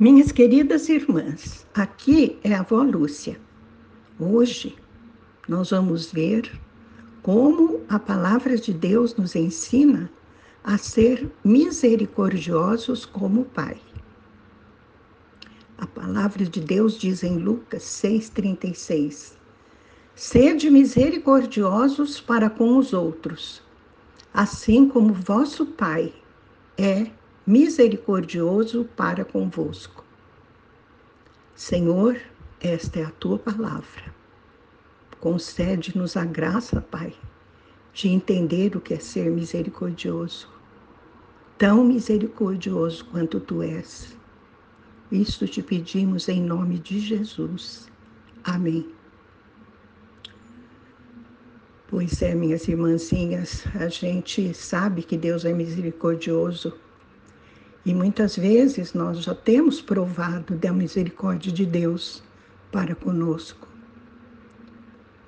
Minhas queridas irmãs, aqui é a avó Lúcia. Hoje nós vamos ver como a palavra de Deus nos ensina a ser misericordiosos como o Pai. A palavra de Deus diz em Lucas 6,36: Sede misericordiosos para com os outros, assim como vosso Pai é misericordioso para convosco. Senhor, esta é a tua palavra. Concede-nos a graça, Pai, de entender o que é ser misericordioso, tão misericordioso quanto tu és. Isto te pedimos em nome de Jesus. Amém. Pois é, minhas irmãzinhas, a gente sabe que Deus é misericordioso e muitas vezes nós já temos provado da misericórdia de Deus para conosco.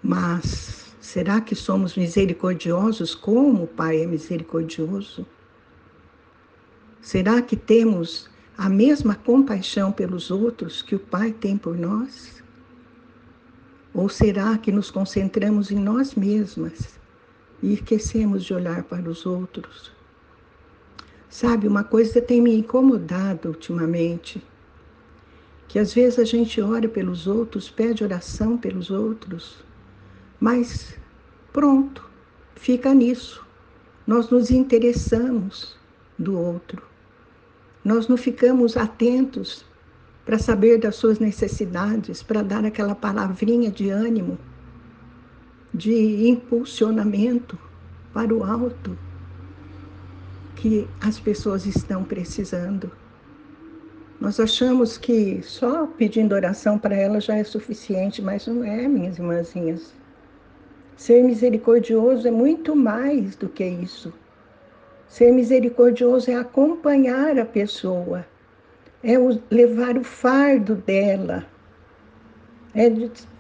Mas será que somos misericordiosos como o Pai é misericordioso? Será que temos a mesma compaixão pelos outros que o Pai tem por nós? Ou será que nos concentramos em nós mesmas e esquecemos de olhar para os outros? Sabe, uma coisa tem me incomodado ultimamente, que às vezes a gente ora pelos outros, pede oração pelos outros, mas pronto, fica nisso. Nós nos interessamos do outro. Nós não ficamos atentos para saber das suas necessidades, para dar aquela palavrinha de ânimo, de impulsionamento para o alto que as pessoas estão precisando. Nós achamos que só pedindo oração para elas já é suficiente, mas não é, minhas irmãzinhas. Ser misericordioso é muito mais do que isso. Ser misericordioso é acompanhar a pessoa, é levar o fardo dela, é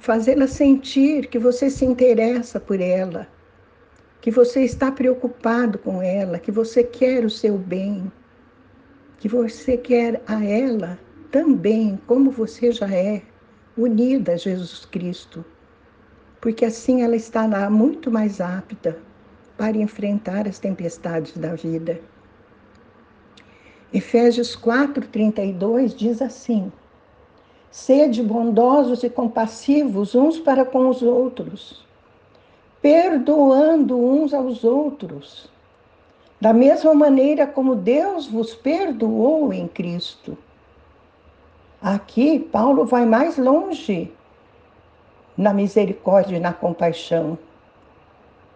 fazê-la sentir que você se interessa por ela que você está preocupado com ela, que você quer o seu bem, que você quer a ela também, como você já é, unida a Jesus Cristo, porque assim ela estará muito mais apta para enfrentar as tempestades da vida. Efésios 4:32 diz assim: Sede bondosos e compassivos uns para com os outros perdoando uns aos outros, da mesma maneira como Deus vos perdoou em Cristo. Aqui, Paulo vai mais longe na misericórdia e na compaixão.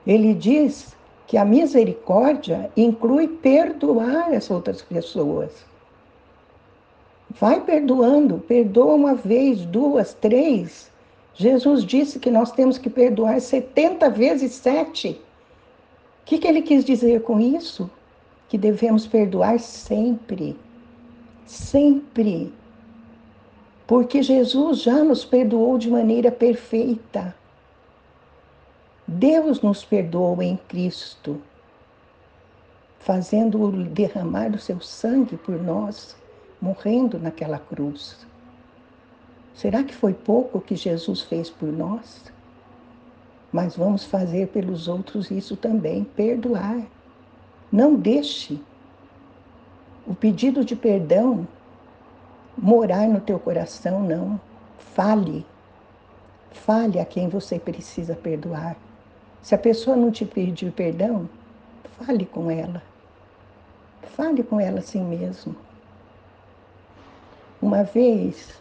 Ele diz que a misericórdia inclui perdoar as outras pessoas. Vai perdoando, perdoa uma vez, duas, três, Jesus disse que nós temos que perdoar 70 vezes 7. O que, que ele quis dizer com isso? Que devemos perdoar sempre. Sempre. Porque Jesus já nos perdoou de maneira perfeita. Deus nos perdoou em Cristo, fazendo derramar o seu sangue por nós, morrendo naquela cruz. Será que foi pouco que Jesus fez por nós? Mas vamos fazer pelos outros isso também, perdoar. Não deixe o pedido de perdão morar no teu coração, não. Fale. Fale a quem você precisa perdoar. Se a pessoa não te pedir perdão, fale com ela. Fale com ela assim mesmo. Uma vez,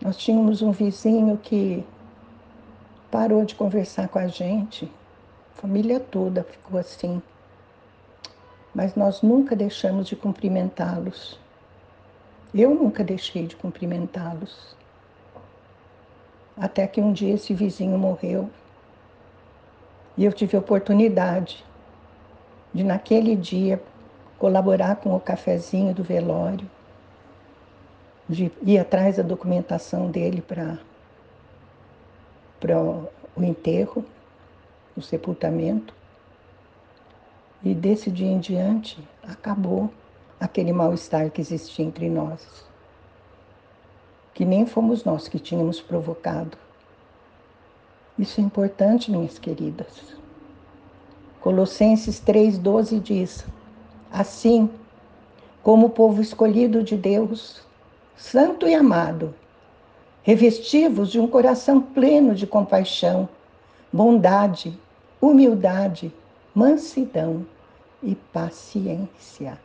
nós tínhamos um vizinho que parou de conversar com a gente, a família toda ficou assim. Mas nós nunca deixamos de cumprimentá-los. Eu nunca deixei de cumprimentá-los. Até que um dia esse vizinho morreu. E eu tive a oportunidade de, naquele dia, colaborar com o cafezinho do velório de ir atrás da documentação dele para o enterro, o sepultamento. E desse dia em diante acabou aquele mal-estar que existia entre nós. que nem fomos nós que tínhamos provocado. Isso é importante, minhas queridas. Colossenses 3,12 diz: Assim, como o povo escolhido de Deus, santo e amado, revestivos de um coração pleno de compaixão, bondade, humildade, mansidão e paciência.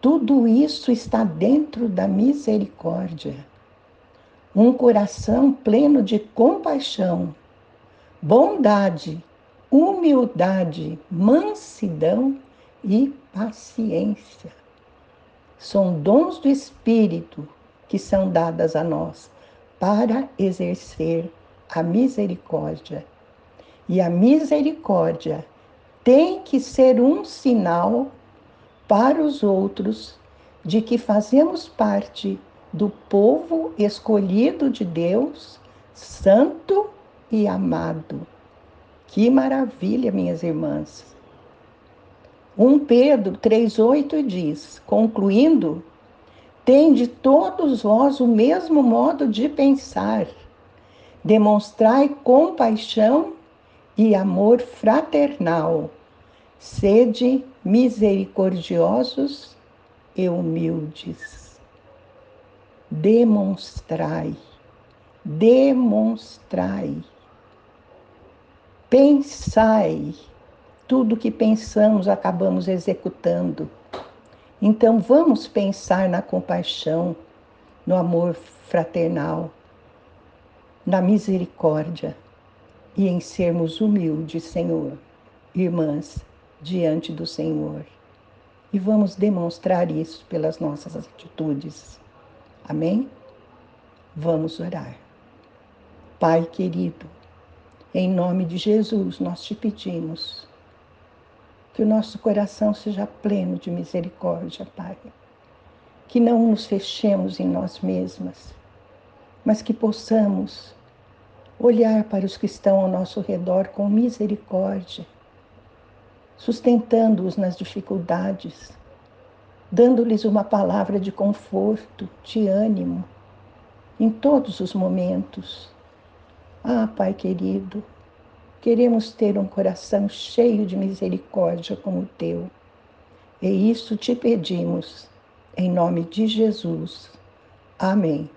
Tudo isso está dentro da misericórdia. Um coração pleno de compaixão, bondade, humildade, mansidão e paciência. São dons do Espírito que são dadas a nós para exercer a misericórdia. E a misericórdia tem que ser um sinal para os outros de que fazemos parte do povo escolhido de Deus, santo e amado. Que maravilha, minhas irmãs! 1 Pedro 3,8 diz, concluindo, tem de todos vós o mesmo modo de pensar, demonstrai compaixão e amor fraternal, sede misericordiosos e humildes. Demonstrai, demonstrai, pensai, tudo que pensamos acabamos executando. Então vamos pensar na compaixão, no amor fraternal, na misericórdia e em sermos humildes, Senhor, irmãs, diante do Senhor. E vamos demonstrar isso pelas nossas atitudes. Amém? Vamos orar. Pai querido, em nome de Jesus, nós te pedimos que o nosso coração seja pleno de misericórdia, Pai. Que não nos fechemos em nós mesmas, mas que possamos olhar para os que estão ao nosso redor com misericórdia, sustentando-os nas dificuldades, dando-lhes uma palavra de conforto, de ânimo, em todos os momentos. Ah, Pai querido, Queremos ter um coração cheio de misericórdia como o teu. E isso te pedimos, em nome de Jesus. Amém.